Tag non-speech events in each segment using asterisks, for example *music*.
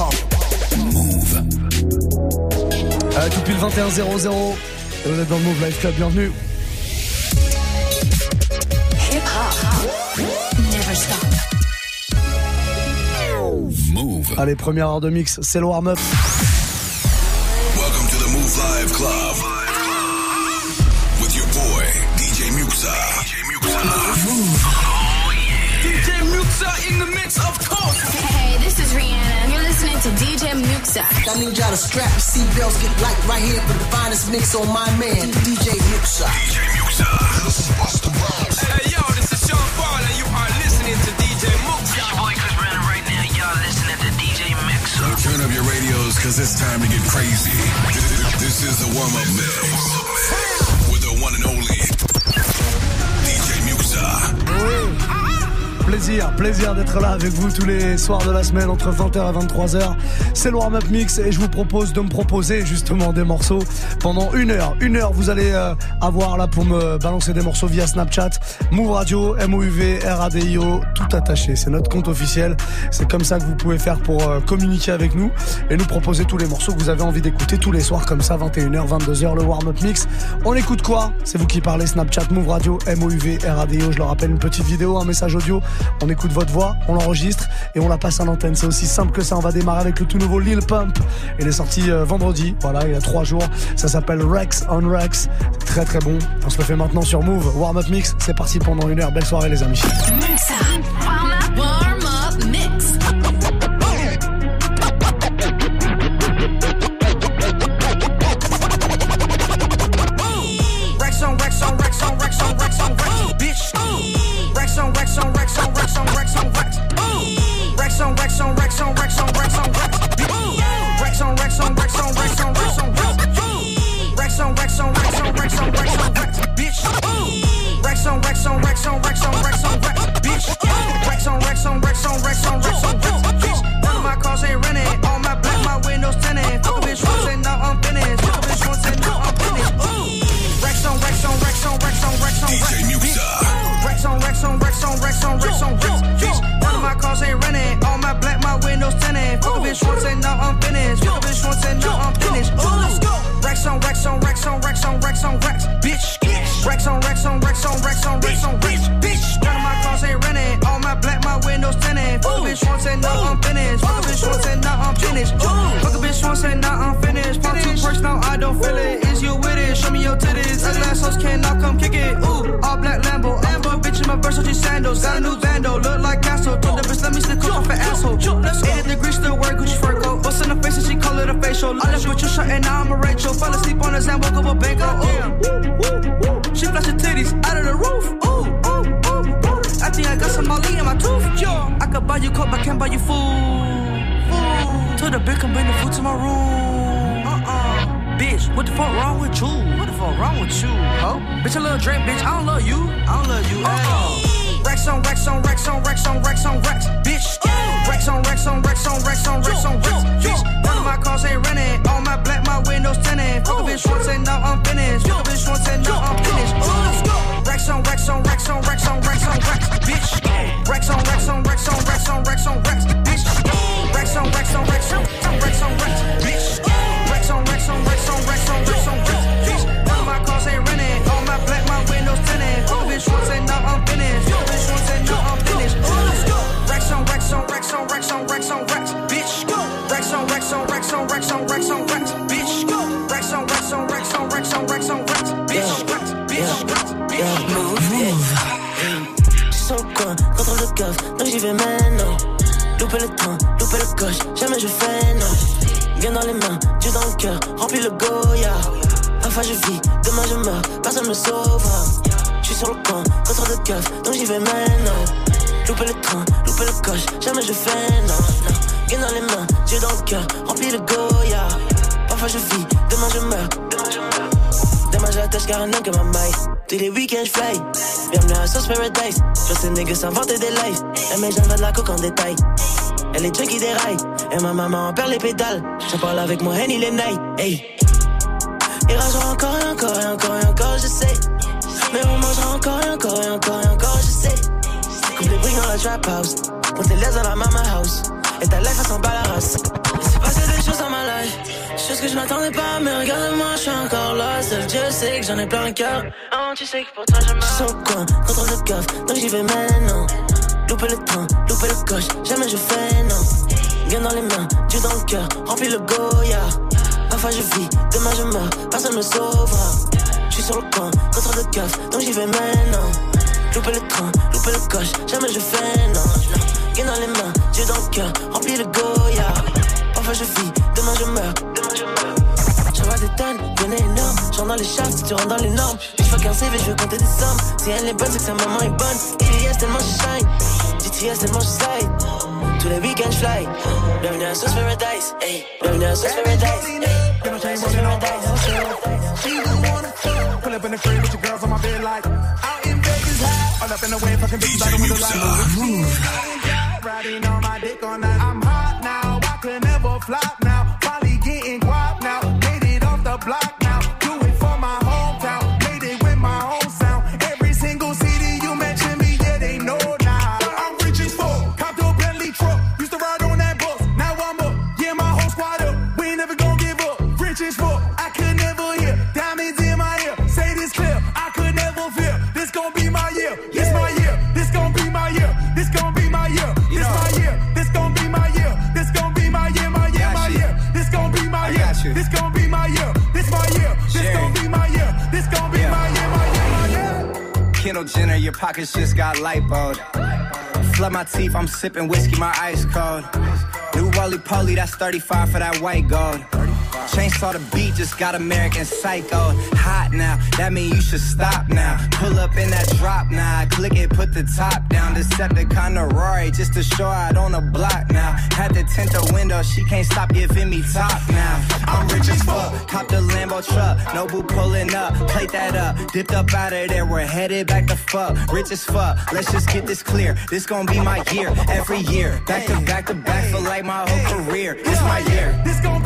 Move. Allez, tout pile 21 0 0. Et vous êtes dans le Move Life Club, bienvenue. Hip hop. Never stop. Move. Allez, première heure de mix, c'est le warm-up. To DJ Muxa. I need y'all to strap your seatbelts, get light right here for the finest mix on my man, DJ Muxa. DJ Muxa. This is Busta Rhymes. Hey, yo, this is Sean Paul, and you are listening to DJ Muxa. It's your boy Chris Brandon right now. Y'all listening to DJ Muxa. So turn up your radios, cause it's time to get crazy. This is the warm-up mix. With the one and only DJ Muxa plaisir, plaisir d'être là avec vous tous les soirs de la semaine entre 20h et 23h. C'est le warm-up mix et je vous propose de me proposer justement des morceaux pendant une heure. Une heure, vous allez euh, avoir là pour me balancer des morceaux via Snapchat, Move Radio, M-O-U-V, R-A-D-I-O, tout attaché. C'est notre compte officiel. C'est comme ça que vous pouvez faire pour euh, communiquer avec nous et nous proposer tous les morceaux que vous avez envie d'écouter tous les soirs comme ça, 21h, 22h, le warm-up mix. On écoute quoi? C'est vous qui parlez Snapchat, Move Radio, M-O-U-V, R-A-D-I-O. Je le rappelle, une petite vidéo, un message audio on écoute votre voix, on l'enregistre et on la passe à l'antenne. C'est aussi simple que ça. On va démarrer avec le tout nouveau Lil Pump. Il est sorti euh, vendredi, voilà, il y a trois jours. Ça s'appelle Rex on Rex. Très très bon. On se le fait maintenant sur Move. Warm Up Mix, c'est parti pendant une heure. Belle soirée les amis. hoes cannot come kick it. Ooh, all black Lambo. Amber, bitch in my Versace sandals. Got a new Vando, look like castle. Told the bitch, let me stick off an asshole. Eight degrees still wear Gucci fur coat. What's in the face and she call it a facial. I left with your shirt and now I'm a Rachel. Fell asleep on a Zan, woke up a bank. Oh, ooh. She flashing titties out of the roof. Ooh, ooh, ooh, ooh. I think I got some Molly in my tooth. Yo, I could buy you coke, but I can't buy you food. Food. To the bitch can bring the food to my room bitch. What the fuck wrong with you? What the fuck wrong with you? Huh? Bitch, a little drink, bitch. I don't love you. I don't love you Oh, all. Racks on racks on racks on racks on racks on racks, bitch. Racks on racks on racks on racks on racks on racks, bitch. None of my cars ain't running. All my black, my windows tinted. Fuck a bitch once and now I'm finished. Fuck a bitch once and now I'm finished. Racks on racks on racks on racks on racks on racks, bitch. Racks on racks on racks on racks on racks on racks. Niggas s'inventer des lives. Elle met jamais de la coque en détail. Elle est des rails. Et ma maman en perd les pédales. Je parle avec moi, Henny les night. Hey. Il ragera encore et encore et encore et encore, je sais. Mais on mangera encore et encore et encore et encore, je sais. Comme des briques dans la trap house. Quand t'es l'aise dans la mama house. Et ta life, elle s'en bat la race. Choses que je m'attendais pas, mais regarde-moi, je suis encore là. Seul Dieu sait que j'en ai plein le cœur. Oh, tu sais que pour toi, je me sens coin, contrôle de coffre, donc j'y vais maintenant. Louper le train, louper le coche, jamais je fais non. Bien dans les mains, Dieu dans le cœur, remplis le Goya. Parfois je vis, demain je meurs, personne me sauvera. Je suis sur le coin, contrôle de coffre, donc j'y vais maintenant. Louper le train, louper le coche, jamais je fais non. Bien dans les mains, Dieu dans le cœur, remplis le Goya. Parfois je vis, demain je meurs, demain tonnes, bien énorme. J'entre dans les chats si tu rentres dans les normes. Je fais qu'un CV, je veux compter des sommes. Si elle est bonne, c'est que sa maman est bonne. ITS tellement je shine. GTS tellement je slide. Tous les week-ends fly. Bienvenue à Sauce Paradise. Hey. Bienvenue à Sauce Paradise. Hey. Sauce Paradise. Pull up in the crib with your girls on my bed like out in Vegas. All up in the way, fucking bitches out the window like Riding on my dick all night. I'm hot now, I could never flop pockets just got lipoed. Flood my teeth, I'm sipping whiskey, my ice cold. New Wally Poly, that's 35 for that white gold. Chainsaw the beat, just got American Psycho. Hot now, that mean you should stop now. Pull up in that drop now, click it, put the top down. Decepticon to Rory, just to show out on the block now. Had to tint the window, she can't stop giving me top now. I'm rich as fuck, cop the Lambo truck, Nobu pulling up, plate that up, dipped up out of there, we're headed back to fuck. Rich as fuck, let's just get this clear. This gon' be my year, every year. Back to back to back for like my whole career. This my year. This gon'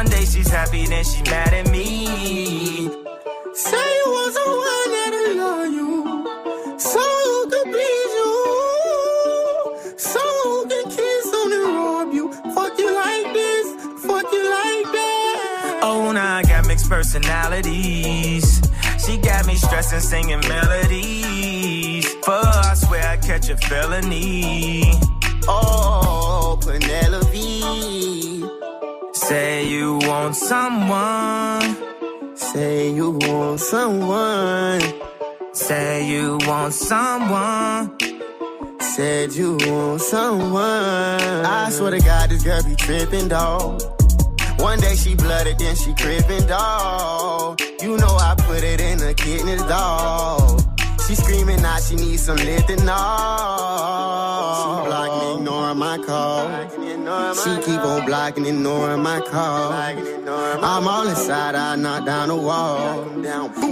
One day she's happy, then she mad at me. Say you want someone that'll love you. Someone who can please you. Someone who can kiss on and rob you. Fuck you like this. Fuck you like that. Oh, now I got mixed personalities. She got me stressing, singing melodies. For I swear I catch a felony. Be tripping, dog. One day she blooded, then she crippin', dog. You know I put it in the kidneys, dog. She screaming out she needs some lithanol. She blocking, ignoring my call. She keep on blocking, ignoring my call. I'm all inside, I knock down the wall.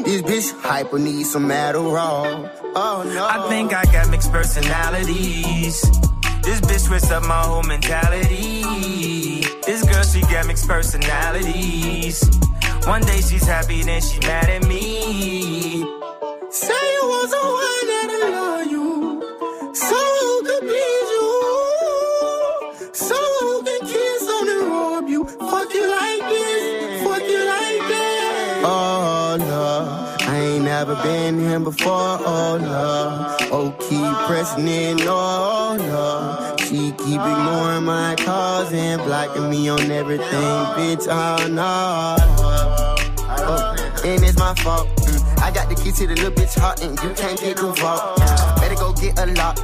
This bitch hyper needs some Adderall. Oh no. I think I got mixed personalities. This bitch switched up my whole mentality. This girl, she got mixed personalities. One day she's happy, then she mad at me. Say you want someone that'll never been here before. Oh no, oh keep pressing in. Oh no, she keep ignoring my calls and blocking me on everything, bitch. Oh no, oh, and it's my fault. Mm, I got the key to the little bitch heart and you can't get involved. Get a lock,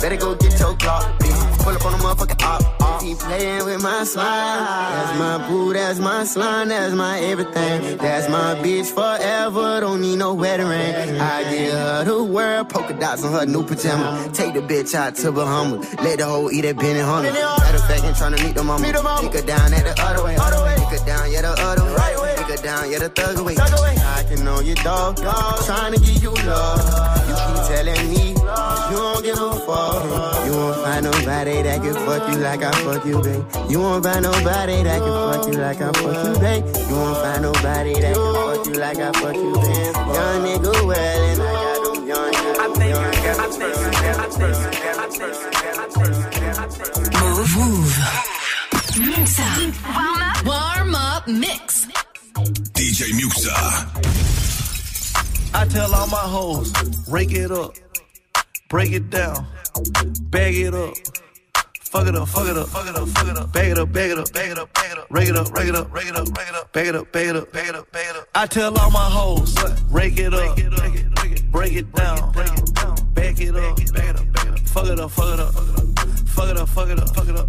better go get your clock, bitch. Pull up on the motherfucking op. Keep playing with my slime. That's my boo, that's my slime, that's my everything. That's my bitch forever. Don't need no wedding ring. I give her the world, polka dots on her new pajama. Take the bitch out to Bahamas. Let the hoe eat that Benny Hunter. Matter of fact, I'm trying to meet the mama. Take her down at the other way. Take her down, yeah, the other way. Take her down, yeah, the thug away. I can know your dog. Trying to give you love. You keep telling me you don't give a fuck. You won't find nobody nobody that can fuck you like I fuck you, babe. You won't find nobody that can fuck you like I fuck you, babe. You won't find nobody that can fuck you like I fuck you, babe. Young nigga well and I got them young Move, move. Muxa. Warm up. Warm up mix. DJ Muxa. I tell all my hoes, rake it up, break it down, bag it up. Fuck it up, fuck it up, fuck it up, fuck it up. Bag it up, bag it up, bag it up, bag it up. Rake it up, rake it up, rake it up, rake it up. Bag it up, bag it up, bag it up, bag it up. I tell all my hoes, rake it up, break it down, break it down, bag it up, bag it up. Fuck it up, fuck it up, fuck it up, fuck it up, fuck it up.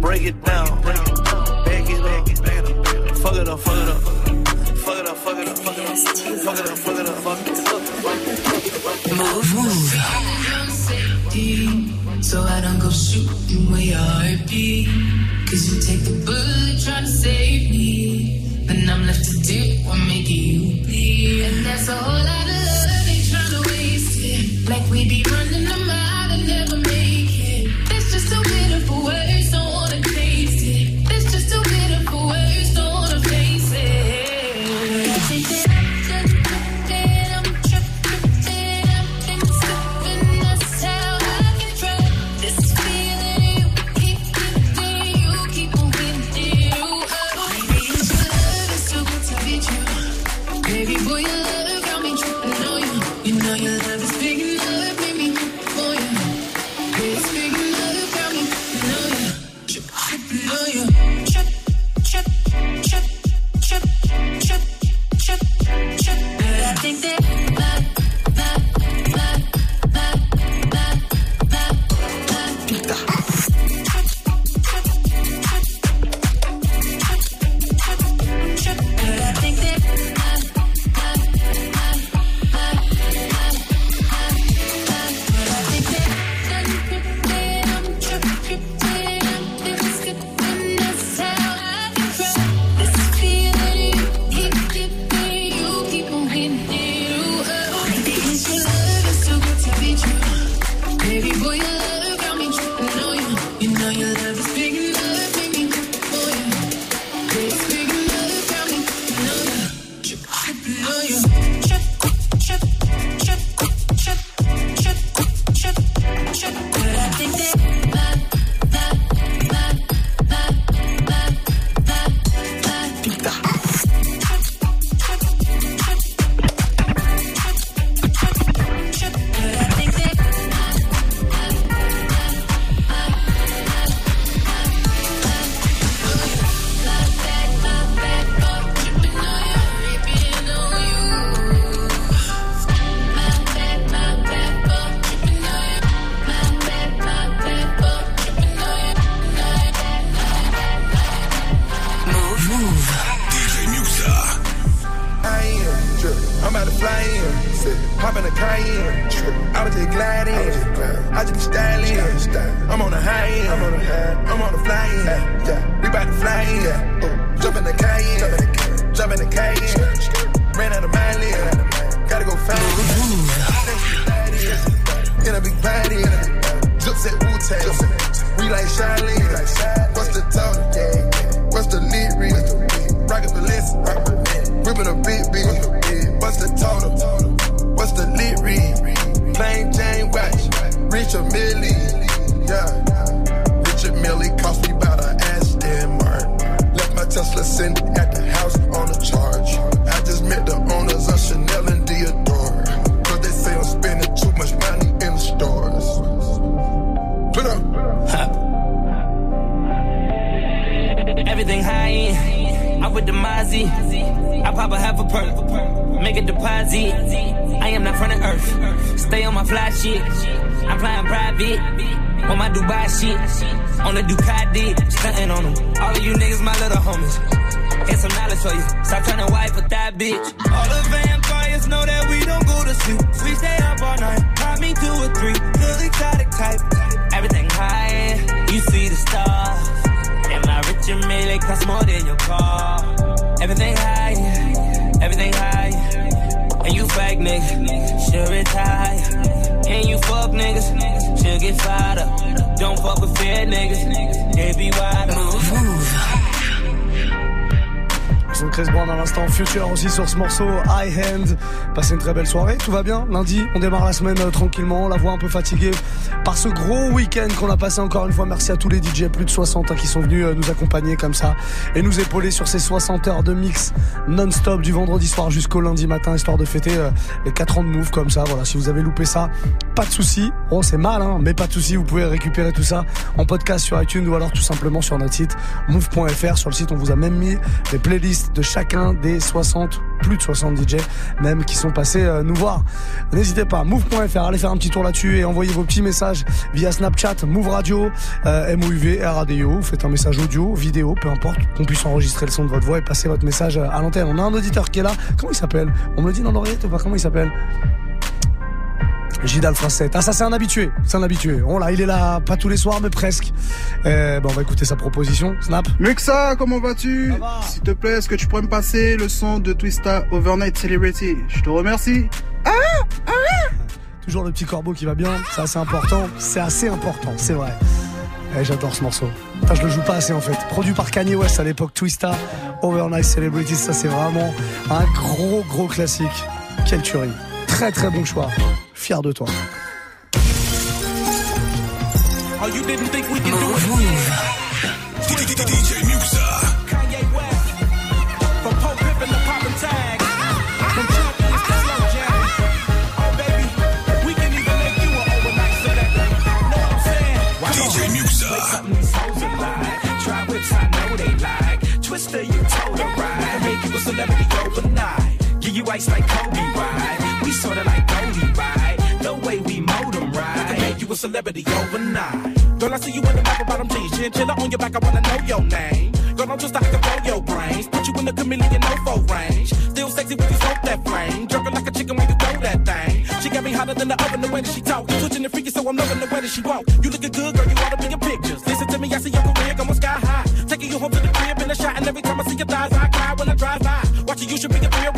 break it down, bag it up. Fuck it up, fuck it up. Fuck it up, fuck it up, fuck it up. Fuck it up, fuck it up, fuck it up. Move, move. So I don't go shooting where your heartbeat. Cause you take the bullet trying to save me. And I'm left to do what making you bleed. And that's a whole lot of love they trying to waste it. Like we be running them Chris Brown à l'instant, Future aussi sur ce morceau, High Hand. Passez une très belle soirée, tout va bien. Lundi, on démarre la semaine euh, tranquillement, la voix un peu fatiguée par ce gros week-end qu'on a passé encore une fois. Merci à tous les DJ, plus de 60 hein, qui sont venus euh, nous accompagner comme ça et nous épauler sur ces 60 heures de mix non-stop du vendredi soir jusqu'au lundi matin, histoire de fêter euh, les 4 ans de Move comme ça. Voilà, si vous avez loupé ça, pas de souci. Bon, c'est mal, hein, mais pas de souci. Vous pouvez récupérer tout ça en podcast sur iTunes ou alors tout simplement sur notre site move.fr. Sur le site, on vous a même mis les playlists de chacun des 60, plus de 60 DJ même qui sont passés euh, nous voir. N'hésitez pas, move.fr, allez faire un petit tour là-dessus et envoyez vos petits messages via Snapchat, Move Radio, euh, MOUV, RADIO. Faites un message audio, vidéo, peu importe, qu'on puisse enregistrer le son de votre voix et passer votre message à l'antenne. On a un auditeur qui est là. Comment il s'appelle? On me le dit dans l'oreillette ou pas? Comment il s'appelle? Gidal Francette. Ah ça c'est un habitué, c'est un habitué. On là, il est là pas tous les soirs mais presque. Euh, bon on va écouter sa proposition. Snap. Muxa, comment vas-tu? S'il te plaît, est-ce que tu pourrais me passer le son de Twista Overnight Celebrity? Je te remercie. Ah Ah *laughs* Toujours le petit corbeau qui va bien, c'est assez important. C'est assez important, c'est vrai. Eh, J'adore ce morceau. Putain, je le joue pas assez en fait. Produit par Kanye West à l'époque, Twista, Overnight Celebrity, ça c'est vraiment un gros gros classique. Quelle tuerie. Très très bon choix. Fier de toi. Oh, you make you an overnight celebrity. Know what I'm saying? DJ Muxa. These hoes are lie. Try whips, I know they like. Twister, you told her right. Make you a celebrity overnight. Give you ice like Kobe, right? Sorta like Goldie, right? The way we mold 'em, right? Make you a celebrity overnight. Girl, I see you in the map bottom jeans. Chinchilla on your back, I wanna know your name. Girl, I'm just like to blow your brains. Put you in the chameleon no range. Still sexy when you smoke that flame. Jerking like a chicken when you throw that thing. She got me hotter than the oven, the way that she talk. Switching the freaky, so I'm loving the way that she walk. You looking good, girl, you ought to be in pictures. Listen to me, I see your career going sky high. Taking you home to the crib in a shot, and every time I see your thighs, I cry when I drive by. Watching you should be a thrill.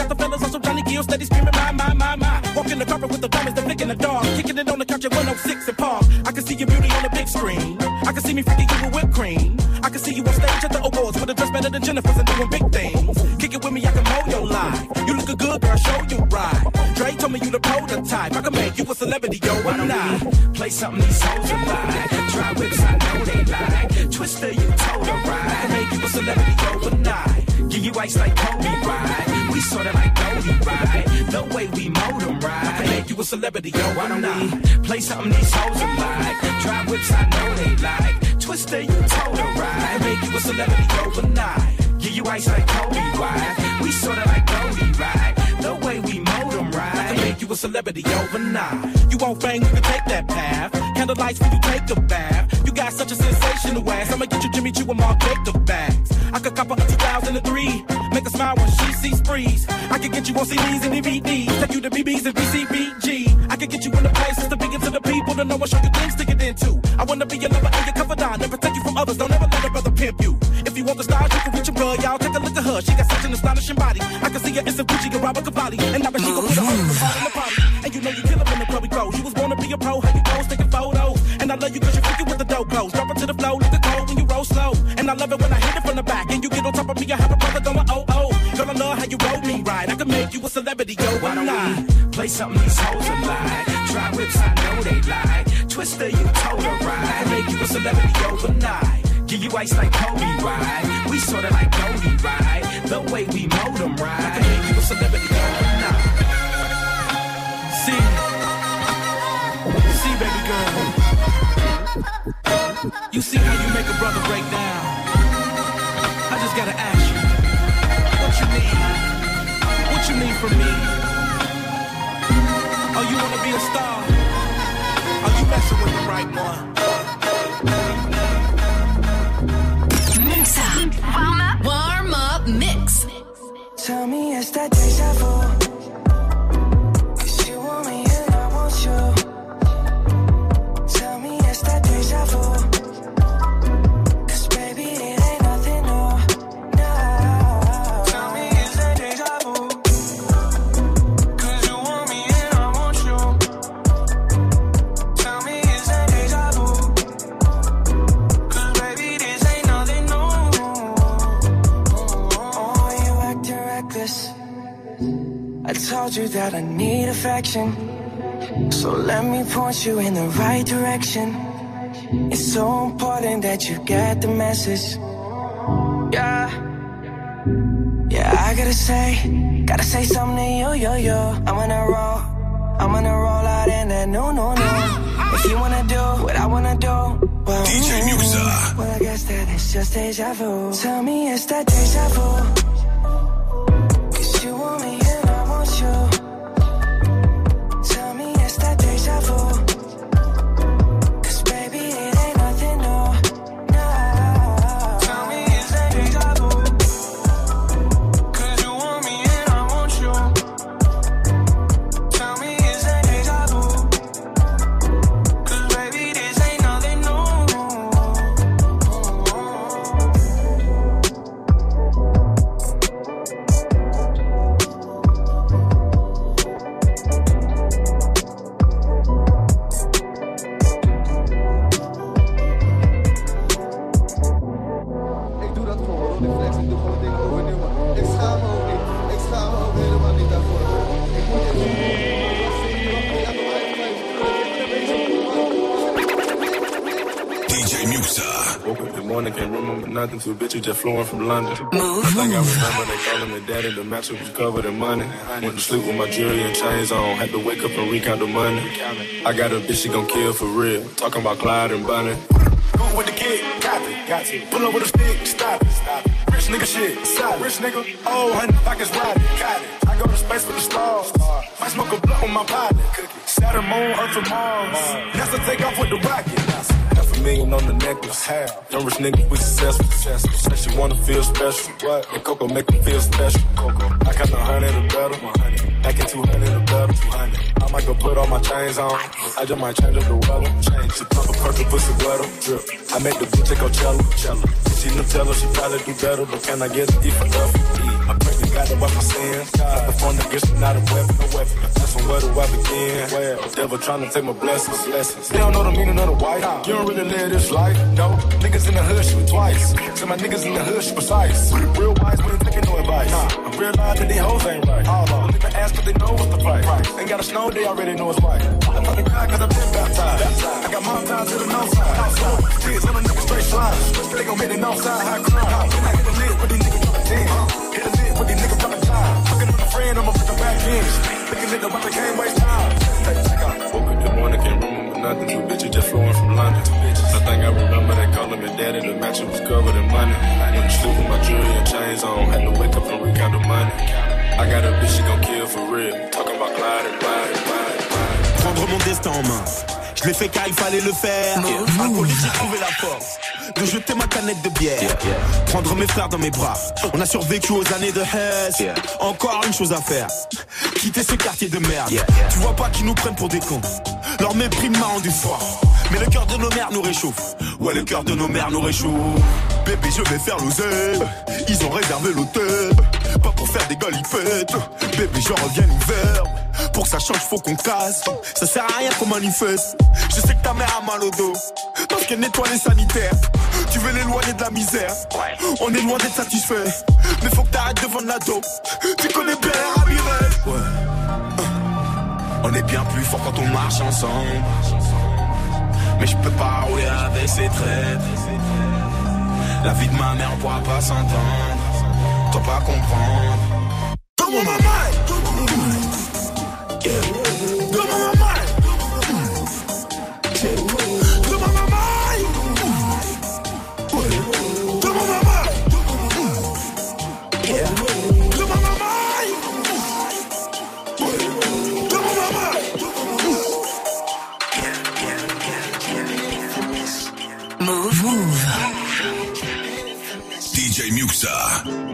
Gill, steady screaming, my, my, my, my. Walking the carpet with the diamonds, the flick in the dog. Kicking it on the couch at 106 and Park. I can see your beauty on the big screen. I can see me freaking you with whipped cream. I can see you on stage at the awards with a dress better than Jennifer's and doing big things. Kick it with me, I can mold your life. You looking good, girl, show you right. Dre told me you the prototype. I can make you a celebrity, yo, why not? Play something these hoes are like. Try whips, I know they like. Twister, you told her right. I can make you a celebrity overnight. Give you ice like Kobe, right? We sorta like Goldie, right? The way we mold 'em, right? I make you a celebrity, yo, why don't we play something these hoes are like? Try whips, I know they like. Twister, you told her right. I make you a celebrity overnight. Give you ice like Kobe, right? We sorta like Goldie, right? The way we mold 'em, right? I make you a celebrity overnight. You want fame, you can take that path. Candlelights when you take a bath. You got such a sensational ass. I'ma get you Jimmy Choo and Mark Jacob bags. I could cop a 2003. Make a smile when she sees freeze. I can get you on CDs and DVDs, take you to BBs and BCBG. I can get you in the places to begin to the people to know what show you things to get into. I wanna be your lover and your confidant and protect you from others. Don't ever let a brother pimp you. If you want the stars, you can reach girl, y'all. Take a look at her. She got such an astonishing body. I can see her in some Gucci and Robert Cavalli. And bet she gon' put her on the mm-hmm. party in the party. And you know you kill her in the club we go. You was born to be a pro, how you taking photos. And I love you cause you're freaking with the dope clothes. Drop it to the flow, I love it when I hit it from the back. And you get on top of me, I have a brother going oh oh. Girl, I love how you roll me right. I can make you a celebrity, yo. Why we play something these hoes are like? Dry whips, I know they like. Twister, you told her right. Make you a celebrity overnight. Give you ice like Kobe, right? We sorta like Cody, right? The way we mold them, right? I can make you a celebrity overnight. See, see, baby girl. You see how you make a brother break down. Messing with the right one? Mix up. Warm up. Warm up mix. Tell me it's that deja vu. That I need affection. So let me point you in the right direction. It's so important that you get the message. Yeah. Yeah, I gotta say, gotta say something to you, yo, yo. I'm gonna roll, I'm gonna roll out in that no, no, no. If you wanna do what I wanna do, well, DJ mm, Musa. well, I guess that it's just deja vu. Tell me it's that deja vu. Bitches just flowing from London. First thing I remember, they calling me daddy. The mattress was covered in money. Went to sleep with my jewelry and chains on. Had to wake up and recount the money. I got a bitch she gon' kill for real. Talking about Clyde and Bunny. Cool with the kid, it, got it. Pull up with a stick, stop it, stop it. Rich nigga shit, solid. Rich nigga, oh, honey, pockets riding, got it. I go to space for the stars. I smoke a blunt with my partner. Saturn, moon, Earth, and Mars. NASA take off with the rocket. A million on the necklace. Young rich nigga, we successful. Said she wanna feel special. What? And Coco make her feel special. Coco. I count a hundred or better. Back in 200 or better. 200. I might go put all my chains on. I just might change up the weather. Change. She pop a perky, pussy wetter. Drip. I make the bitch take Coachella. If she Nutella, she probably do better. But can I get an E for F? E. I pray to God that what my sins. God, the phone against me, not a weapon. No weapon. That's from where do I begin? Well, devil trying to take my blessings. blessings. They don't know the meaning of the white. You don't really live this life. No, niggas in the hood shoot twice. So my niggas in the hood shoot precise. Real wise, we ain't taking no advice. Nah, I realize that these hoes ain't right. All of them even ask cause they know what's the price. Ain't got a snow, they already know it's right. I talk to God cause I've been baptized. I got mom down to the north side. Kids on the niggas straight slide. They gon' make the north side high crime. I hit the lid with these I'm a fucking back end. Thinking that the weapon can't waste time. Woke up this morning, can't remember nothing. Two bitches just flowing from London. Two bitches. I think I remember they calling me daddy. The mattress was covered in money. Went to sleep with my jewelry and chains on. Had to wake up and recount the money. I got a bitch she gon' kill for real. Talking about Clyde and Clyde and Clyde and Clyde. Prendre mon destin en main. Je l'ai fait car il fallait le faire. Alcoolique, j'ai trouvé la force. De jeter ma canette de bière. Prendre mes frères dans mes bras. On a survécu aux années de Hess. Encore une chose à faire. Quitter ce quartier de merde. Tu vois pas qu'ils nous prennent pour des cons. Leur mépris m'a rendu fort. Mais le cœur de nos mères nous réchauffe. Ouais, le cœur de nos mères nous réchauffe. Bébé, je vais faire l'oseille. Ils ont réservé l'hôtel. Pas pour faire des galipettes. Bébé, je reviens l'hiver. Pour que ça change, faut qu'on casse. Ça sert à rien qu'on manifeste. Je sais que ta mère a mal au dos. Parce qu'elle nettoie les sanitaires. Tu veux l'éloigner de la misère. On est loin d'être satisfait. Mais faut que t'arrêtes de vendre la dope. Tu connais bien les. Ouais. On est bien plus fort quand on marche ensemble. Mais je peux pas rouler avec ces traits. La vie de ma mère pourra pas s'entendre. Toi pas comprendre. Come on, my Move. Move. DJ Muxa.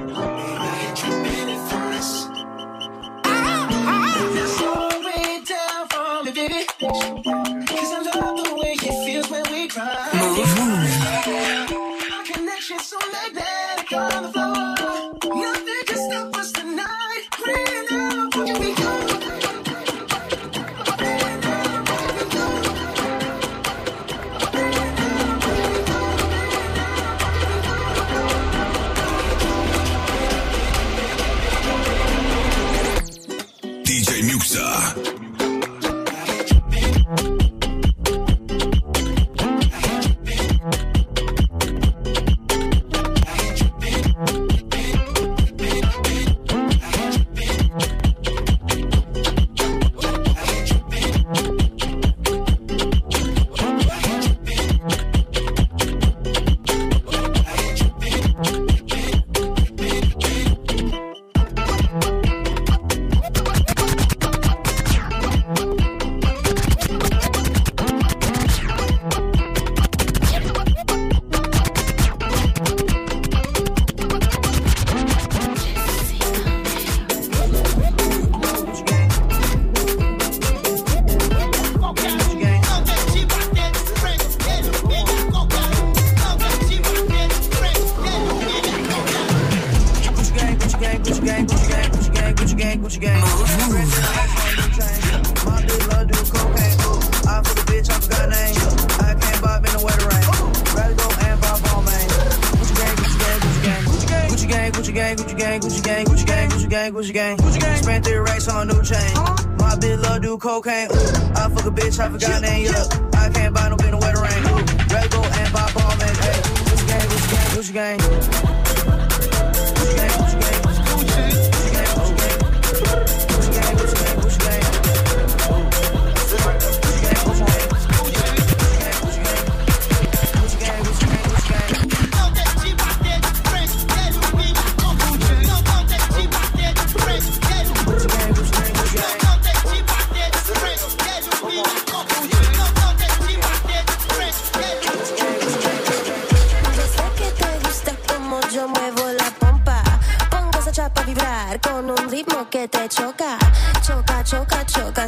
Gang, Gucci gang, Gucci gang, Gucci gang, Gucci gang. Spent three racks on a new chain. My bitch love do cocaine. Ooh, I fuck a bitch, I forgot name. Yeah, I can't buy no bitch in the wetter rain. Ooh, Red Bull and buy ball man. Hey, Gucci gang, Gucci gang, Gucci gang.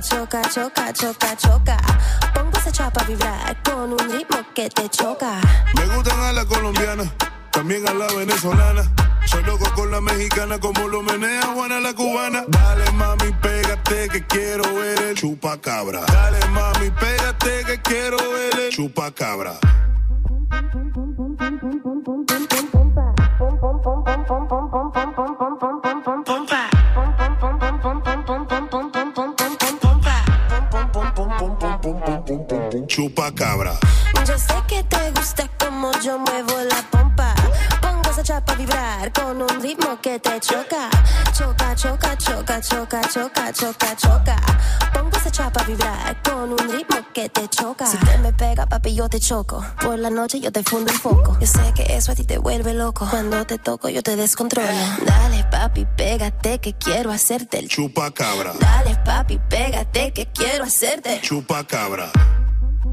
Choca, choca, choca, choca. Pongo esa chapa a vibrar con un ritmo que te choca. Me gustan a la colombiana, también a la venezolana. Soy loco con la mexicana, como lo menea Juana la cubana. Dale mami, pégate que quiero ver el chupacabra. Dale mami, pégate que quiero ver el chupacabra. Chupacabra. Yo sé que te gusta como yo muevo la pompa. Pongo esa chapa a vibrar con un ritmo que te choca. Choca, choca, choca, choca, choca, choca, choca. Pongo esa chapa a vibrar con un ritmo que te choca. Si te me pega, papi, yo te choco. Por la noche yo te fundo un foco. Yo sé que eso a ti te vuelve loco. Cuando te toco, yo te descontrolo. Dale, papi, pégate que quiero hacerte el Chupacabra. Dale, papi, pégate que quiero hacerte. Chupacabra.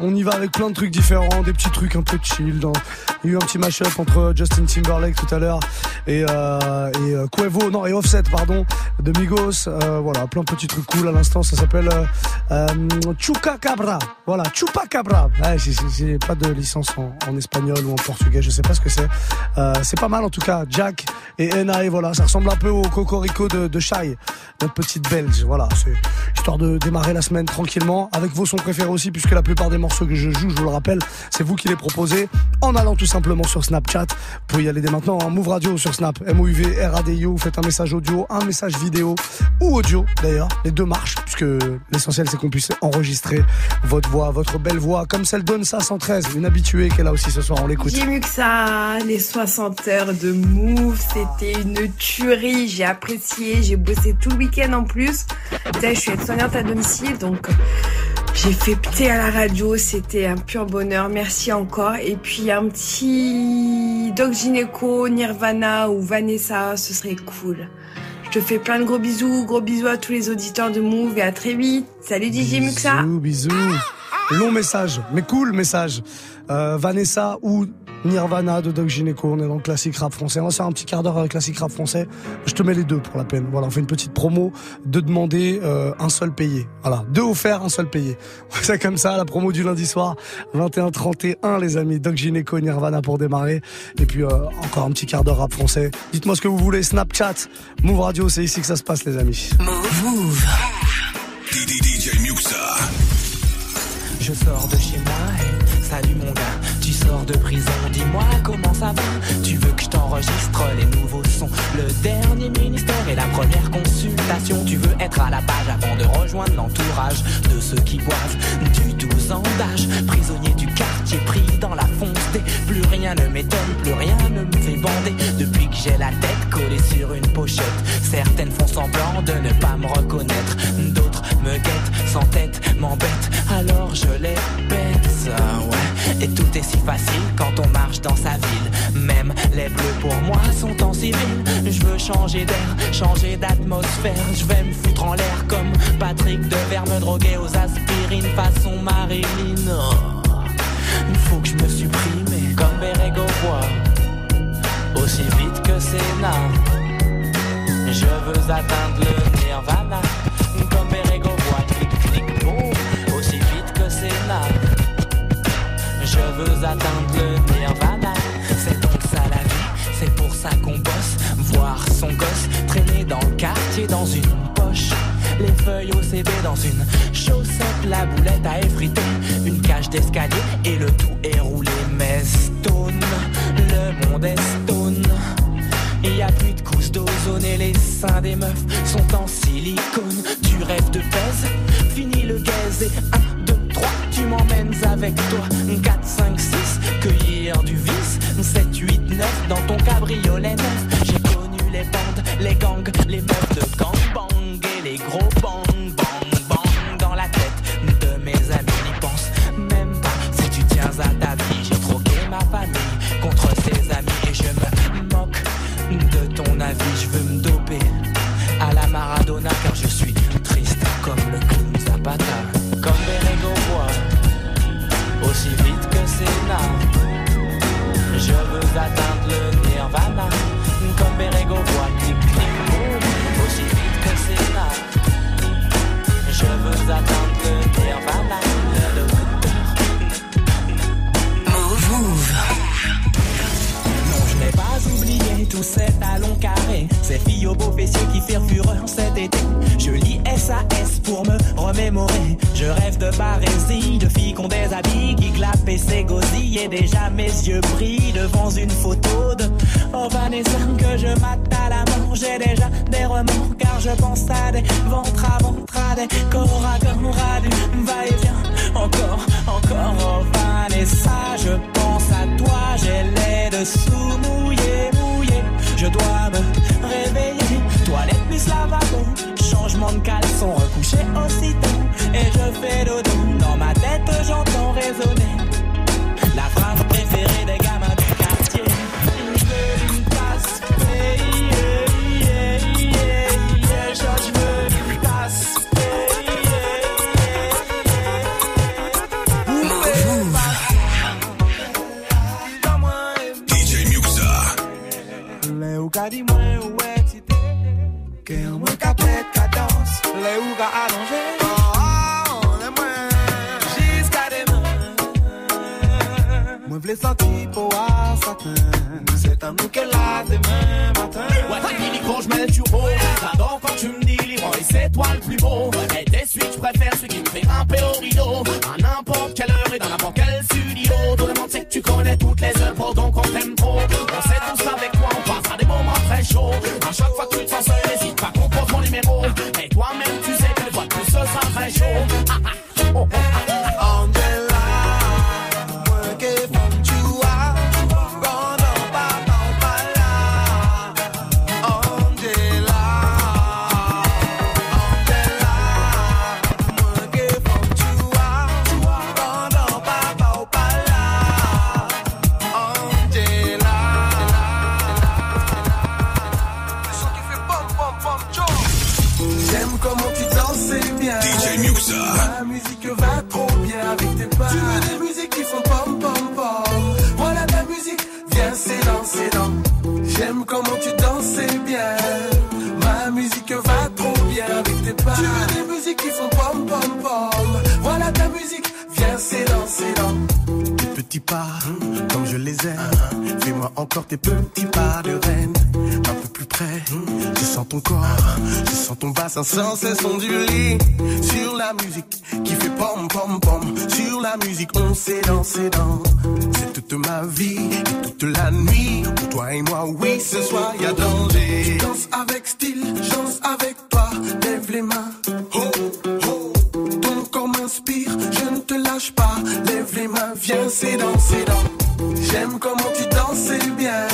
on y va avec plein de trucs différents, des petits trucs un peu chill. Il y a eu un petit mashup entre Justin Timberlake tout à l'heure et, euh, euh, non et Offset pardon, de Migos. Euh, voilà, plein de petits trucs cool à l'instant. Ça s'appelle euh, euh, Chupacabra. Voilà, Chupacabra. Ouais, j'ai- pas de licence en, espagnol ou en portugais, je sais pas ce que c'est. C'est pas mal en tout cas. Jack et Ena et voilà, ça ressemble un peu au Cocorico de, de Shai, notre petite Belge. Voilà, c'est histoire de démarrer la semaine tranquillement avec vos sons préférés aussi, puisque la plupart des morceaux que je joue, je vous le rappelle, c'est vous qui les proposez en allant tout simplement sur Snapchat. Vous pouvez y aller dès maintenant, en Move Radio sur Snap, M-O-U-V, R-A-D-I-O, vous faites un message audio, un message vidéo ou audio d'ailleurs, les deux marchent, puisque l'essentiel c'est qu'on puisse enregistrer votre voix, votre belle voix, comme celle d'Onsa 113, une habituée est là aussi ce soir, on l'écoute. J'ai mieux que ça, les 60 heures de move, c'était une tuerie, j'ai apprécié, j'ai bossé tout le week-end en plus. Je suis aide-soignante à domicile, donc j'ai fait péter à la radio, c'était un pur bonheur, merci encore. Et puis un petit Doc Gineco, Nirvana ou Vanessa, ce serait cool. Je te fais plein de gros bisous, gros bisous à tous les auditeurs de Move et à très vite. Salut DJ Muxa. Bisous, bisous. Long message, mais cool message. Euh, Vanessa ou Nirvana de Doc Gineco, on est dans le classique rap français. On va faire un petit quart d'heure avec classique rap français. Je te mets les deux pour la peine. Voilà, on fait une petite promo de demander euh, un seul payé. Voilà, deux offerts, un seul payé. *laughs* C'est comme ça, la promo du lundi soir, 21-31 les amis. Doc Gineco, Nirvana pour démarrer. Et puis euh, encore un petit quart d'heure rap français. Dites-moi ce que vous voulez, Snapchat, Move Radio, c'est ici que ça se passe les amis. Move. DJ Muxa. Je sors de de prison, dis-moi comment ça va. Tu veux que je t'enregistre les nouveaux sons. Le dernier ministère et la première consultation. Tu veux être à la page avant de rejoindre l'entourage De ceux qui boivent du 12 ans d'âge Prisonnier du quartier pris dans la fonce des Plus rien ne m'étonne, plus rien ne me fait bander. Depuis que j'ai la tête collée sur une pochette Certaines font semblant de ne pas me reconnaître. D'autres me guettent sans tête, m'embêtent. Alors je les ça, ouais Et tout est si facile quand on marche dans sa ville. Même les bleus pour moi sont en civil. Je veux changer d'air, changer d'atmosphère. Je vais me foutre en l'air comme Patrick Devers Me droguer aux aspirines façon Marilyn. Oh, Il faut que je me supprime comme Berego voit Aussi vite que Sénat je veux atteindre le nirvana Je veux atteindre le nirvana C'est donc ça la vie C'est pour ça qu'on bosse Voir son gosse traîner dans le quartier dans une poche les feuilles au CD dans une chaussette, la boulette à effriter, une cage d'escalier et le tout est roulé. Mais stone, le monde est stone. Il y a plus de couches d'ozone et les seins des meufs sont en silicone. Tu rêves de pèse, fini le gaze et avec toi. 4, 5, 6, cueillir du vice. 7, 8, 9, dans ton cabriolet. J'ai connu les bandes, les gangs, les meufs tous ces talons carrés, ces filles au beau fessier qui firent fureur cet été. Je lis SAS pour me remémorer. Je rêve de barésie, de filles qui ont des habits, qui clapent et s'égosillent. Et déjà mes yeux brillent devant une photo de oh Vanessa que je mate à la mort. J'ai déjà des remords car je pense à des ventres à ventre, à des corps à corps, à du va-et-vient. Encore, encore, oh Vanessa, je pense à toi. J'ai les dessous mouillés. Je dois me réveiller, toilette plus lavabo, changement de caleçon, recouché aussitôt. Et je fais dodo, dans ma tête j'entends résonner la phrase préférée. Ou ka di mwen ou eksite Ke yon mwen ka ka dans Le ou ka alonje Moi v'lais sentir pour à satin. C'est un nous qu'elle a demain matin. Ouais, t'as dit quand je mets le turbo. J'adore quand tu me dis libre et c'est toi le plus beau. Et des suites, je préfère celui qui me fait grimper au rideau. À n'importe quelle heure et dans n'importe quel studio. Tout le monde sait que tu connais toutes les œuvres, donc on t'aime trop. On sait tous avec toi, on passera des moments très chauds. À chaque fois que tu te sens seul, n'hésite pas, compose mon numéro. Et toi-même, tu sais que le de plus, ce sera très chaud. Ah, ah, oh, oh, ah, qui font pom pom pom. Voilà ta musique, viens c'est dans, c'est dans. Tes petits pas, comme je les aime. Fais-moi encore tes petits pas de reine. Un peu plus près, je sens ton corps, je sens ton bassin sans cesse onduler. Sur la musique qui fait pom pom pom. Sur la musique, on s'est dansé dans. C'est toute ma vie et toute la nuit. Pour toi et moi, oui, ce soir y a danger. Je danse avec style, je danse avec toi. Lève les mains, je ne te lâche pas. Lève les mains, viens, c'est dans, c'est dans. J'aime comment tu danses bien.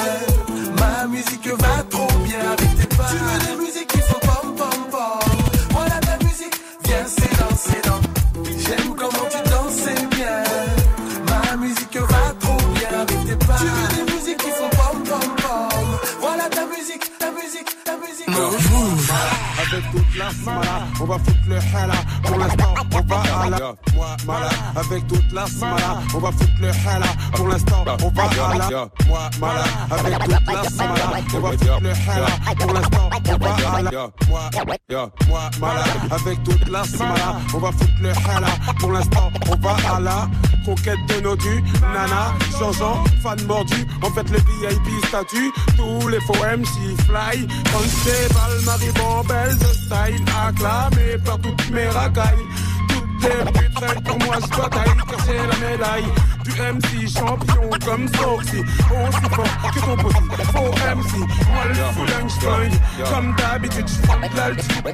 Ma musique va trop bien avec tes pas. Tu veux des musiques qui font pom pom pom. Voilà ta musique, viens, c'est dans, c'est dans. J'aime comment tu danses bien. Ma musique va trop bien avec tes pas. Tu veux des musiques qui font pom pom pom. Voilà ta musique, ta musique, ta musique. Avec toute la smala, on va foutre le hala. À la mala. Avec toute la smala, on va foutre le hala. Pour l'instant, on va à la mala. Avec toute la smala, on va foutre le hala. Pour l'instant, on va à la mala. Avec toute la smala, on va foutre le hala. Pour l'instant, on va à la conquête de nos dus. Nana, Jean-Jean, fan mordu. En fait, le VIP statut. Tous les faux MC fly. Constable, Marie Bambelle, de style acclamé par toutes mes racailles. Tes putes pour moi, je bataille, car c'est la médaille. Du MC champion comme Soxy, aussi fort que ton pote. Faux MC, moi le full Einstein. Comme d'habitude, je frappe l'alti, bah,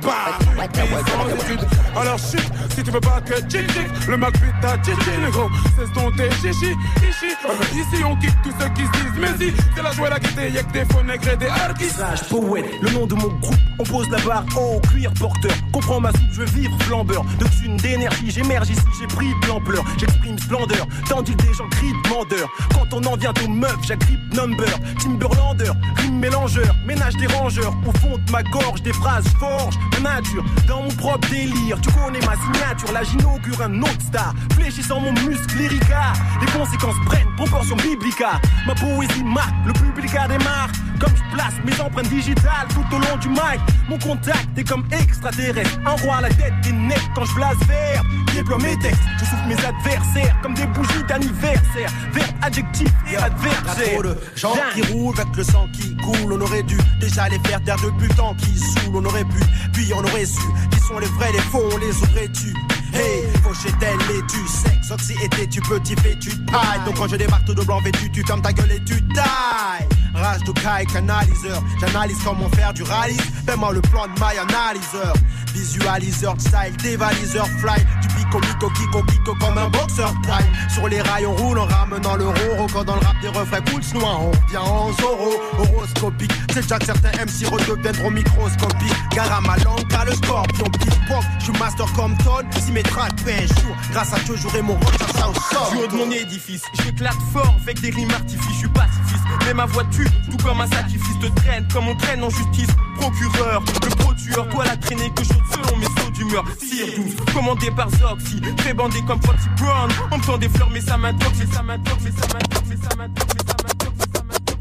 sans études. Alors chut, si tu veux pas que tchic, le Mac pute ta tchichi, le gros. Cesse donc tes chichi, ici. Ici on kick tous ceux qui se disent, mais si, c'est la joie, la gaieté, y'a que des faux nègres et des artistes. Sage, poète, le nom de mon groupe, on pose la barre en cuir porteur. Comprends ma soupe, je veux vivre flambeur. De thunes, d'énergie, j'émerge ici, j'ai pris de l'ampleur. J'exprime splendeur, tandis que des gens crient demandeur. Quand on en vient aux meufs, j'agrippe number. Timberlander, rime mélangeur, ménage des rangeurs. Au fond de ma gorge, des phrases forge de nature. Dans mon propre délire, tu connais ma signature. Là, j'inaugure un autre star. Fléchissant mon muscle lyrica. Les conséquences prennent proportion biblica. Ma poésie marque, le public a démarre. Comme je place mes empreintes digitales tout au long du mic. Mon contact est comme extraterrestre. Un roi à la tête des necks quand je blase vert. Déploie mes textes, je souffle mes adversaires comme des bougies d'anniversaire. Verbe, adjectif et adversaire. Trop de gens qui roulent avec le sang qui coule. On aurait dû déjà les faire taire le temps qui saoule. On aurait pu, puis on aurait su. Qui sont les vrais, les faux, on les aurait tu Hey, fauché-elle et tu sexe, oxy et tu petit fait tu tailles. Donc quand je débarque tout de blanc vêtu, tu fermes ta gueule et tu tailles. Rage de Kai, canaliseur. J'analyse comment faire du rallye. Fais-moi le plan de my analyseur. Visualiseur, style, dévaliseur, fly. Du pico, mico, kiko, kiko comme un boxeur taille. Sur les rails, on roule en ramenant le roro. Quand dans le rap des refrains cool, noir, on vient en zoro. Horoscopique, c'est déjà que certains MC redeviendront microscopiques. Gare à ma langue, t'as le scorpion, pick-pock. Je suis master comme Todd, si mes tracks pèsent jour. Grâce à Dieu, j'aurai mon rôle, ça au sort. Du haut de mon édifice, j'éclate fort avec des rimes artifices, je suis pacifiste. Mais ma voiture, tout comme un sacrifice, te traîne comme on traîne en justice. Procureur, le pro-tueur, toi la traînée que chaude selon mes sauts d'humeur. Sire 12, commandé par Zoxy, fait bandé comme Foxy Brown. On me tend des fleurs, mais ça m'intoxe, mais ça m'intoxe, mais ça m'intoxe, mais ça m'intoxe, mais ça m'intoxe, mais ça m'intoxe.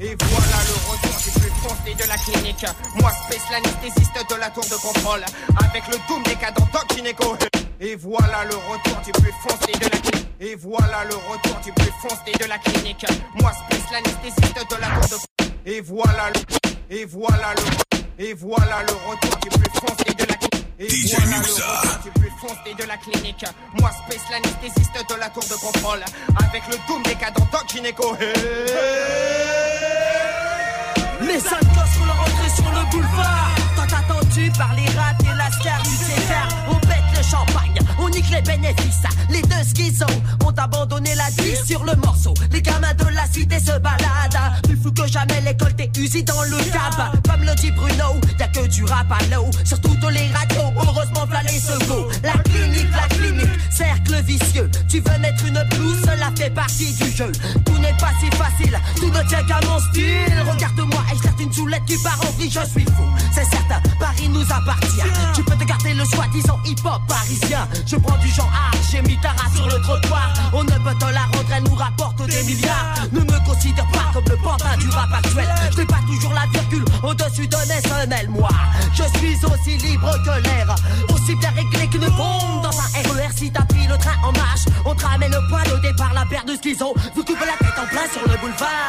Et voilà le retour du plus foncé de la clinique. Moi, space l'anesthésiste de la tour de contrôle. Avec le doom décadent Doc Gynéco. Et voilà le retour du plus foncé de la clinique. Et voilà le retour du plus foncé de la clinique. Moi, space l'anesthésiste de la tour de Et voilà le. Et voilà le. Et voilà le retour du plus foncé de la clinique. Et DJ voilà Muxa. le retour du plus foncé de la clinique. Moi, space l'anesthésiste de la tour de contrôle. Avec le doom décadent Doc Gynéco. Les sales gosses font leur entrée sur le boulevard. Tant attendu par les rats et la star du César. On pète le champagne, on nique les bénéfices. Les deux schizos ont abandonné la vie sur le morceau. Les gamins de la cité se baladent. Plus fou que jamais l'école t'es usée dans le cab. Comme le dit Bruno, y'a que du rap à l'eau. Surtout dans les radios, heureusement v'là les secours. La clinique, la clinique, cercle vicieux. Tu veux mettre une blouse, cela fait partie du jeu. Tout n'est pas si facile, tout ne tient qu'à mon style. Regarde-moi et je une soulette qui part en vrille, je suis fou. C'est certain, Paris nous appartient. Tu peux te garder le soi-disant hip-hop parisien. Je prends du genre art, j'ai mis ta race sur le trottoir. On ne peut te la rendre, elle nous rapporte des milliards. Ne me considère pas comme le pantin du rap actuel. Je n'ai pas toujours la virgule au-dessus d'un SNL, moi. Je suis aussi libre que l'air, aussi bien réglé qu'une bombe dans un RER. Si t'as pris le train en marche, on te ramène le point au départ, la paire de schizo. Vous coupez la tête en plein sur le boulevard.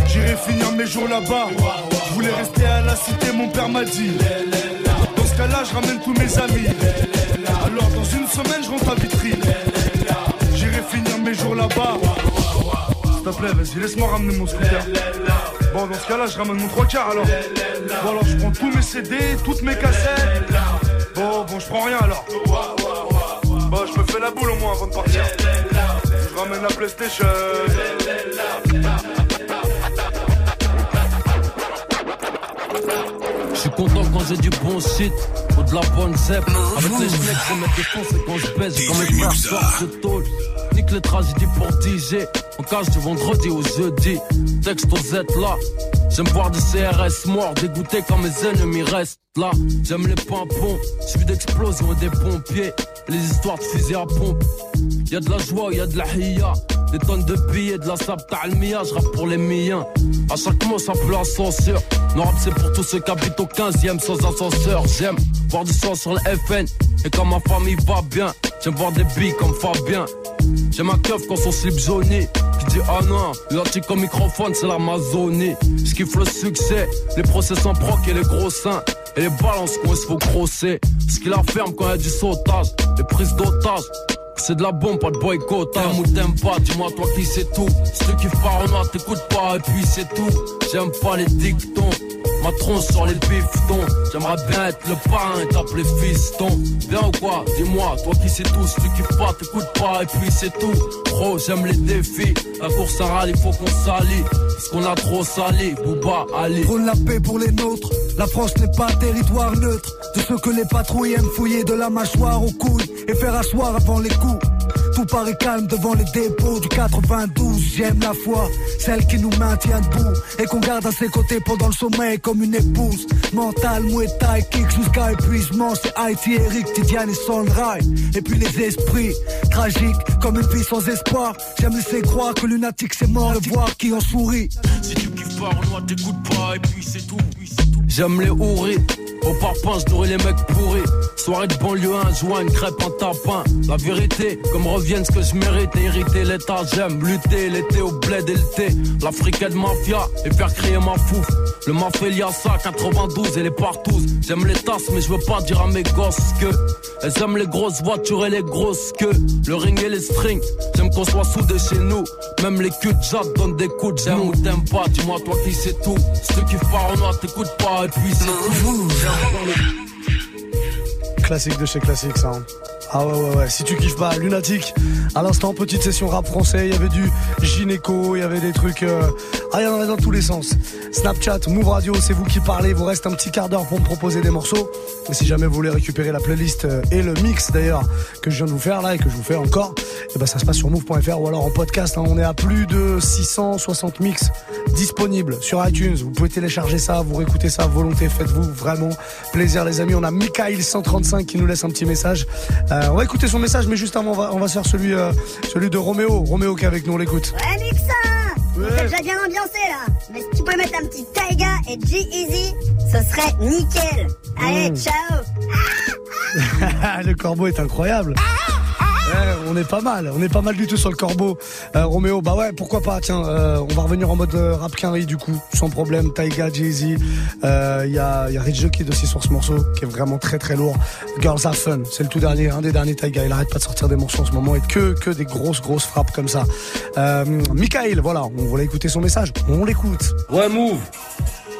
J'irai finir mes jours là-bas. Je voulais rester à la cité, mon père m'a dit. Dans ce cas-là, je ramène tous mes amis. Alors dans une semaine, je rentre à Vitry. J'irai finir mes jours là-bas. S'il te plaît, vas-y, laisse-moi ramener mon scooter. Bon, dans ce cas-là, je ramène mon trois quarts alors. Bon, alors je prends tous mes CD, toutes mes cassettes. Bon, bon, je prends rien alors. Bon, je me fais la boule au moins avant de partir. Je ramène la PlayStation. Suis content quand j'ai du bon shit ou de la bonne zep. Avec les schnecks, c'est mes défenses et quand je baisse, quand mes frères sortent de tôle. Nique les tragédies pour DJ. On cache du vendredi au jeudi. Texte aux Z là. J'aime voir des CRS morts, dégoûté quand mes ennemis restent là. J'aime les pimpons, suivi d'explosions et des pompiers. Les histoires de fusils à pompe. Y'a de la joie, y'a de la hiya. Des tonnes de billets, de la sable almia, je rappe pour les miens. À chaque mot, ça peut l'ascenseur. Non, rap, c'est pour tous ceux qui habitent au 15ème sans ascenseur. J'aime voir du sang sur le FN. Et quand ma famille va bien, j'aime voir des billes comme Fabien. J'aime ma keuf quand son slip jauni. Qui dit ah non, l'article au microphone, c'est l'Amazonie. Je kiffe le succès, les procès sans proc et les gros seins. Et les balances il se faut grosser. Ce qui la ferme quand y a du sautage, les prises d'otages. C'est de la bombe, pas de boycott. T'aimes ou t'aimes pas, dis-moi toi qui c'est tout. Si tu kiffes pas, on t'écoute pas, et puis c'est tout. J'aime pas les dictons. Ma tronche sur les bifetons. J'aimerais bien être le parrain et t'appeler fiston. Bien ou quoi? Dis-moi, toi qui sais tout. Tu kiffes pas, t'écoutes pas, et puis c'est tout. Gros, j'aime les défis. La course à rallye, faut qu'on s'allie. Parce qu'on a trop sali. Booba, Ali. Prône la paix pour les nôtres. La France n'est pas territoire neutre. De ceux que les patrouilles aiment fouiller de la mâchoire aux couilles et faire asseoir avant les coups. tout paraît calme devant les dépôts du 92. J'aime la foi, celle qui nous maintient debout et qu'on garde à ses côtés pendant le sommeil comme une épouse. Mental, Muay Thai, kick jusqu'à épuisement. C'est Haïti, Eric, Tidiane et Sondray. Et puis les esprits, tragiques comme une vie sans espoir. J'aime laisser croire que lunatique c'est mort de voir qui en sourit. Si tu kiffes pas, moi t'écoutes pas et puis c'est tout. J'aime les houris. Au parpaing, je les mecs pourris. Soirée de banlieue, un joint, une crêpe, un tapin. La vérité, comme revienne ce que je mérite. Hériter l'état, j'aime lutter. L'été au bled et le thé. L'africaine mafia et faire crier ma fouf. Le mafia ça, 92 et les partous. J'aime les tasses, mais je veux pas dire à mes gosses que. Elles aiment les grosses voitures et les grosses queues. Le ring et les strings. J'aime qu'on soit soudés chez nous. Même les culs de donnent des coups J'aime ou t'aimes pas, dis-moi toi qui c'est tout. Ceux qui parlent en t'écoutes pas et puis c'est. Classique de chez Classique, ça. Ah ouais, ouais, ouais. Si tu kiffes pas, Lunatic. À l'instant, petite session rap français. Il y avait du gynéco, il y avait des trucs. Euh... Ah, il y en avait dans tous les sens. Snapchat, Move Radio, c'est vous qui parlez. Vous reste un petit quart d'heure pour me proposer des morceaux. Et si jamais vous voulez récupérer la playlist euh, et le mix d'ailleurs que je viens de vous faire là et que je vous fais encore, et eh ben ça se passe sur move.fr ou alors en podcast. Hein. On est à plus de 660 mix disponibles sur iTunes. Vous pouvez télécharger ça, vous réécouter ça volonté. Faites-vous vraiment plaisir, les amis. On a Mikael135 qui nous laisse un petit message. Euh, euh, on va écouter son message, mais juste avant, on va, on va se faire celui, euh, celui de Roméo. Roméo qui est avec nous, on l'écoute. Ouais, Mixa ouais. On déjà bien ambiancé là. Mais si tu peux mettre un petit Taiga et G-Easy, ce serait nickel. Allez, mmh. ciao *laughs* Le corbeau est incroyable. Ah on est pas mal, on est pas mal du tout sur le corbeau. Euh, Roméo, bah ouais, pourquoi pas, tiens, euh, on va revenir en mode euh, rap quinri du coup, sans problème. Taiga, Jay-Z, il y a, y a aussi sur ce morceau, qui est vraiment très très lourd. Girls Have Fun, c'est le tout dernier, un des derniers Taiga. Il arrête pas de sortir des morceaux en ce moment et que, que des grosses grosses frappes comme ça. Euh, Michael, voilà, on voulait écouter son message, on l'écoute. Ouais, move,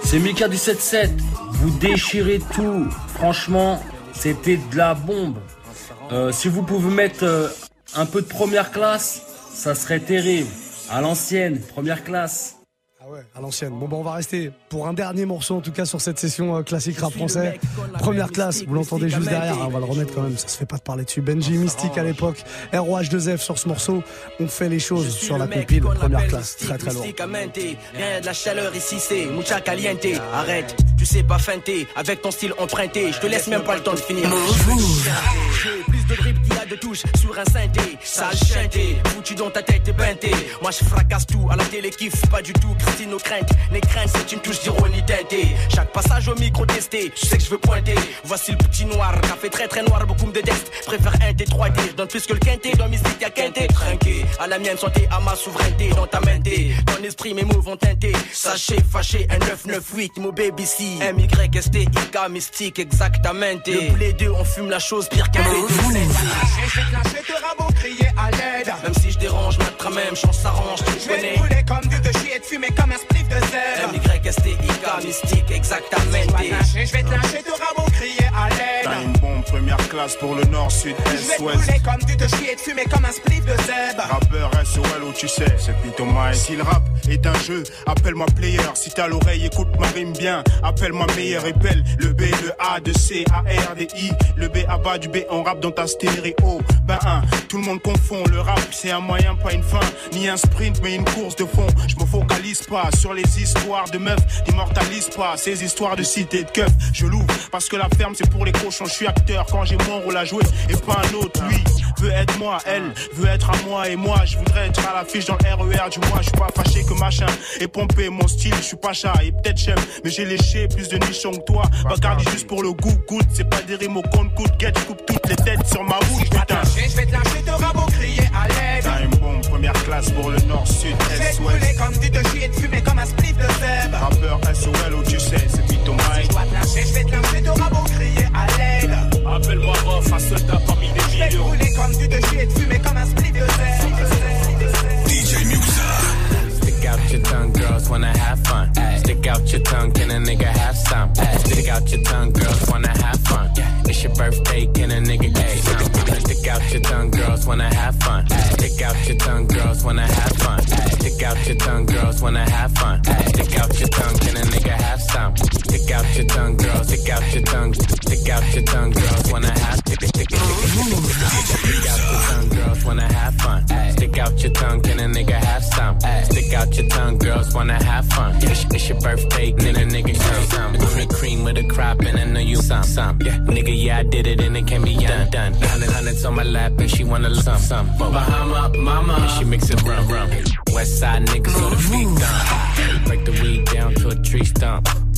c'est Mika du 7-7, vous déchirez tout, franchement, c'était de la bombe. Euh, si vous pouvez mettre euh, un peu de première classe, ça serait terrible. À l'ancienne, première classe. Ah ouais, à l'ancienne. Bon, bah, on va rester pour un dernier morceau, en tout cas, sur cette session euh, classique rap français. Première classe, vous l'entendez juste derrière, on va le remettre quand même, ça se fait pas de parler dessus. Benji Mystique à l'époque, ROH2F sur ce morceau, on fait les choses sur la compile. Première classe, très très lourd. Rien de la chaleur ici, c'est mucha caliente. Arrête, tu sais pas feinter, avec ton style emprunté, je te laisse même pas le temps de finir. degrés de touches sur un synthé, sale chanté, foutu dans ta tête et beinté. Moi je fracasse tout, à la télé kiffe pas du tout nos craintes. Les craintes, c'est une touche d'ironie teintée. Chaque passage au micro testé, je sais que je veux pointer. Voici le petit noir, café très très noir, beaucoup me détestent. Préfère un T3D, je donne plus que le quinté. Dans mystique, y'a quinté. Trinqué, à la mienne santé, à ma souveraineté. Dans ta main, ton esprit, mes mots vont teinter. Sachez, fâché, un 998, mon baby C. M-Y-S-T-I-K, mystique, exactement. Le les deux, on fume la chose pire qu'un B2. Je te rabot, crier à l'aide. Dérange, ma même chance s'arrange, tu connais. Je vais comme du de chier de fumer comme un spliff de zèbre. M-Y-S-T-I-K, mystique, exactement. Je vais te lâcher, te rabot, crier à l'aide. T'as une bombe première classe pour le nord, sud, est, ouest. Je vais te comme du de chier de fumer comme un spliff de zèbre. Rappeur SOL où tu sais, c'est Pitomaï. Si le rap est un jeu, appelle-moi player. Si t'as l'oreille, écoute ma rime bien. Appelle-moi meilleur, épelle le B, le A, de C, A, R, D, I. Le B à bas du B, on rap dans ta stéréo. Ben, un, tout le monde confond. Le rap, c'est un moyen, pas une fin. Ni un sprint, mais une course de fond. Je me focalise pas sur les histoires de meufs. N'immortalise pas ces histoires de cité de keuf. Je l'ouvre parce que la ferme, c'est pour les cochons. Je suis acteur quand j'ai mon rôle à jouer et pas un autre. Lui veut être moi, elle veut être à moi et moi. Je voudrais être à l'affiche dans le RER du mois. Je suis pas fâché que machin et pompé mon style. Je suis pas chat et peut-être j'aime, mais j'ai léché plus de nichons que toi. Bacardi juste pour le goût, goûte. C'est pas des rimes au compte, coûte, get, coupe toutes les têtes sur ma route. Je première classe pour le nord, sud, est, ouest. comme du de chier de fumer comme un spliff de sève. Rappeur SOL où tu sais, c'est Pito Mike. Je dois te lâcher, je vais te lâcher, te rabot, crier à l'aide. Appelle-moi Rof, un soldat parmi des millions. Je comme du de chier de fumer comme un spliff de sève. Wanna have fun. Stick out your tongue, can a nigga have some? Stick out your tongue, girls wanna have fun. It's your birthday, can a nigga get some? Stick out your tongue, girls wanna have fun. Stick out your tongue, girls wanna have fun. Stick out your tongue, girls wanna have fun. Stick out your tongue, can a nigga have some? Stick out your tongue, girls. Stick out your tongue. Stick out your tongue, girls wanna have. Stick out your tongue, girls wanna have fun. Stick out your tongue, can a nigga have some? Stick out your tongue, girls wanna have fun. It's, it's your birthday, can a nigga show some? The cream with a crop, and I know you some, some. Yeah, nigga, yeah, I did it, and it can be done, done. Hundred hundreds on my lap, and she wanna some, some. Bahama, mama, and she mix it rum, rum. West side niggas, so the feet dump.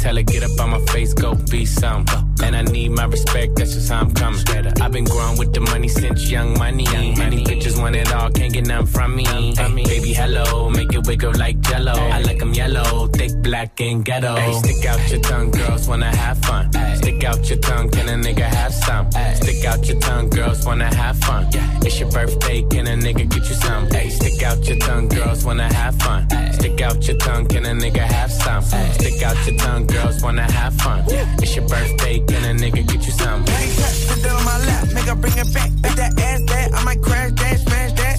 Tell her get up on my face, go be some. And I need my respect, that's just how I'm coming. I've been growing with the money since young money. Many bitches want it all, can't get none from me. Hey, baby, hello, make it wiggle like jello. I like them yellow, thick, black, and ghetto. Hey, stick out your tongue, girls wanna have fun. Stick out your tongue, can a nigga have some? Stick out your tongue, girls wanna have fun. It's your birthday, can a nigga get you some? Hey, stick out your tongue, girls wanna have fun. Stick out your tongue, can a nigga have some? Stick out your tongue, girls wanna have fun. It's your birthday, can a nigga get you some? Ain't touch, put that on my lap, make her bring it back. Make that ass that, I might crash that, smash that.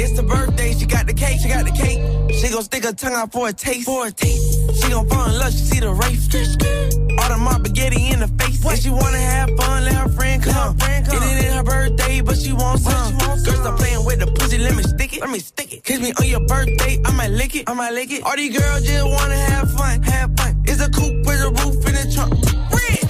It's the birthday, she got the cake, she got the cake. She gon' stick her tongue out for a taste, for a taste. She gon' fall in love, she see the race. All the mob spaghetti in the face. And she wanna have fun, let her friend come. It ain't her birthday, but she wants some. Girl, stop playing with the pussy, let me stick it, let me stick it. Kiss me on your birthday, I might lick it, I might lick it. All these girls just wanna have fun, have fun. It's a coupe with a roof in the trunk.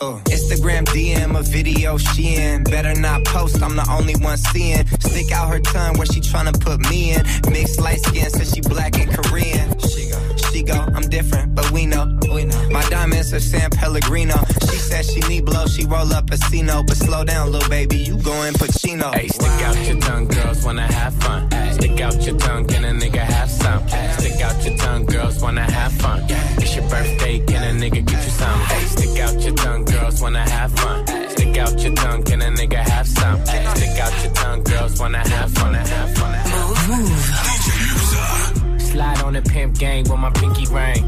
Uh. Instagram DM a video she in. Better not post, I'm the only one seeing. Stick out her tongue where she tryna put me in. Mixed light skin, says she black and Korean. She go, she go, I'm different, but we know. We know. My diamonds are San Pellegrino. She said she need blow, she roll up a Cino. But slow down, little baby, you going Pacino. Hey, stick out your tongue, girls wanna have fun. Stick out your tongue, can fun, I have fun, I have fun. I have fun. Move. DJ Musa. Slide on the pimp gang with my pinky ring.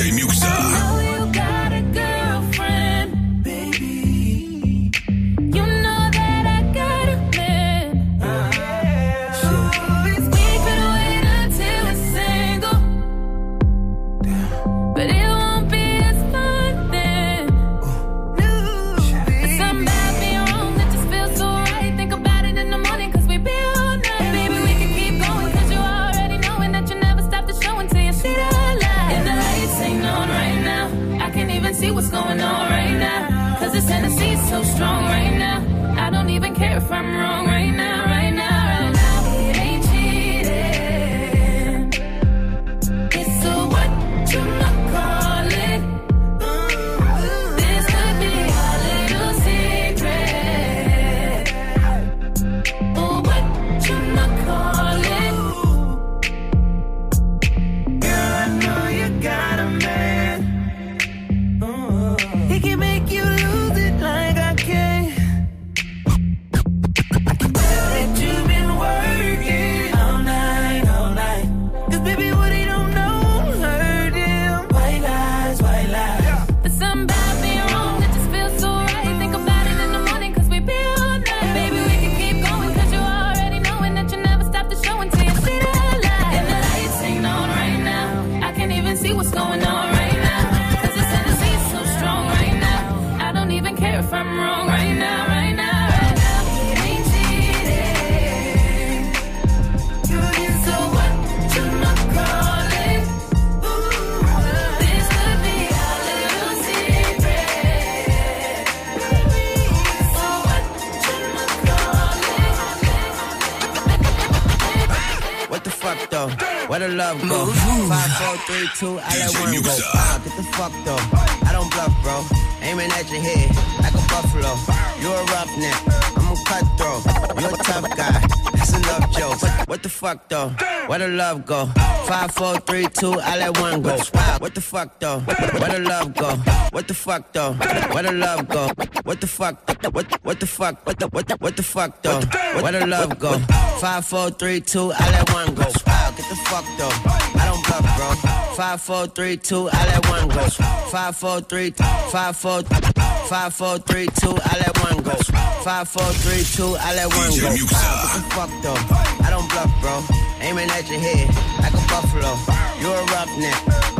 DJ Muxa. Three, two, I let one go. Wow, get the fuck though. I don't bluff, bro. Aiming at your head like a buffalo. You're a roughneck. I'm a cutthroat. You're a tough guy. That's enough jokes. What, what the fuck though? Where the love go? Five, four, three, two, I let one go. Wow, what the fuck though? Where the love go? What the fuck though? Where the love go? What the fuck? What what the fuck? What the what the what the fuck though? Where the love go? Five, four, three, two, I let one go. Wow, get the fuck though. I don't bluff, bro. Five, four, three, two, I let one go. Five, four, three, five, four, five, four, three, two, I let one go. Five, four, three, two, I let one go. Wow, get the fuck though. I don't bluff, bro. Aiming at your head like a buffalo. You're a roughneck.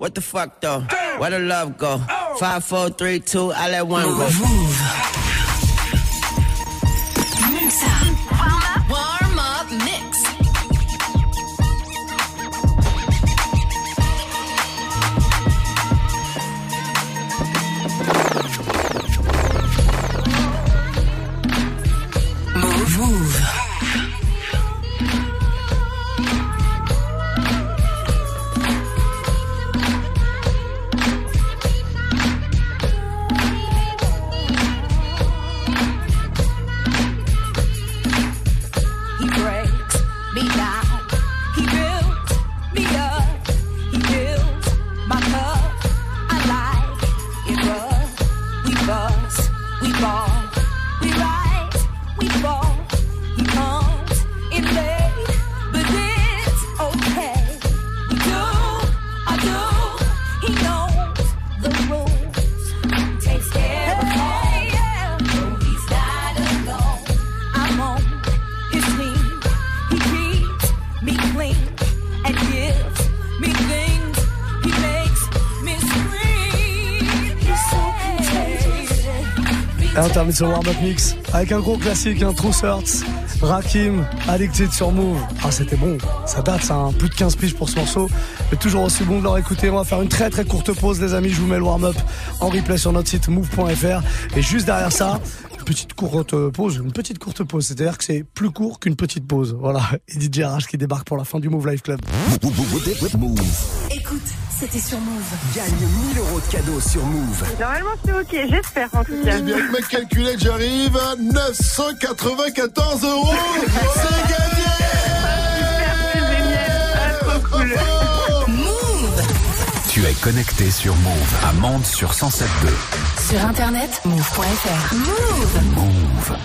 What the fuck though? Where the love go? Five, four, three, two, I let one go. Termine ce warm-up mix avec un gros classique, un True Hurts, Rakim, Addicted sur Move. Ah, c'était bon, ça date, ça, hein. plus de 15 piges pour ce morceau, mais toujours aussi bon de leur écouter. On va faire une très très courte pause, les amis. Je vous mets le warm-up en replay sur notre site move.fr. Et juste derrière ça, une petite courte pause, une petite courte pause, c'est-à-dire que c'est plus court qu'une petite pause. Voilà, et DJ qui débarque pour la fin du Move Life Club. C'était sur Move. Gagne 1000 euros de cadeaux sur Move. Normalement, c'est ok, j'espère en tout cas. Eh bien, avec ma calculette, j'arrive à 994 euros. C'est gagné Move Tu es connecté sur Move à Mende sur 107.2. Sur internet, move.fr. Move Move.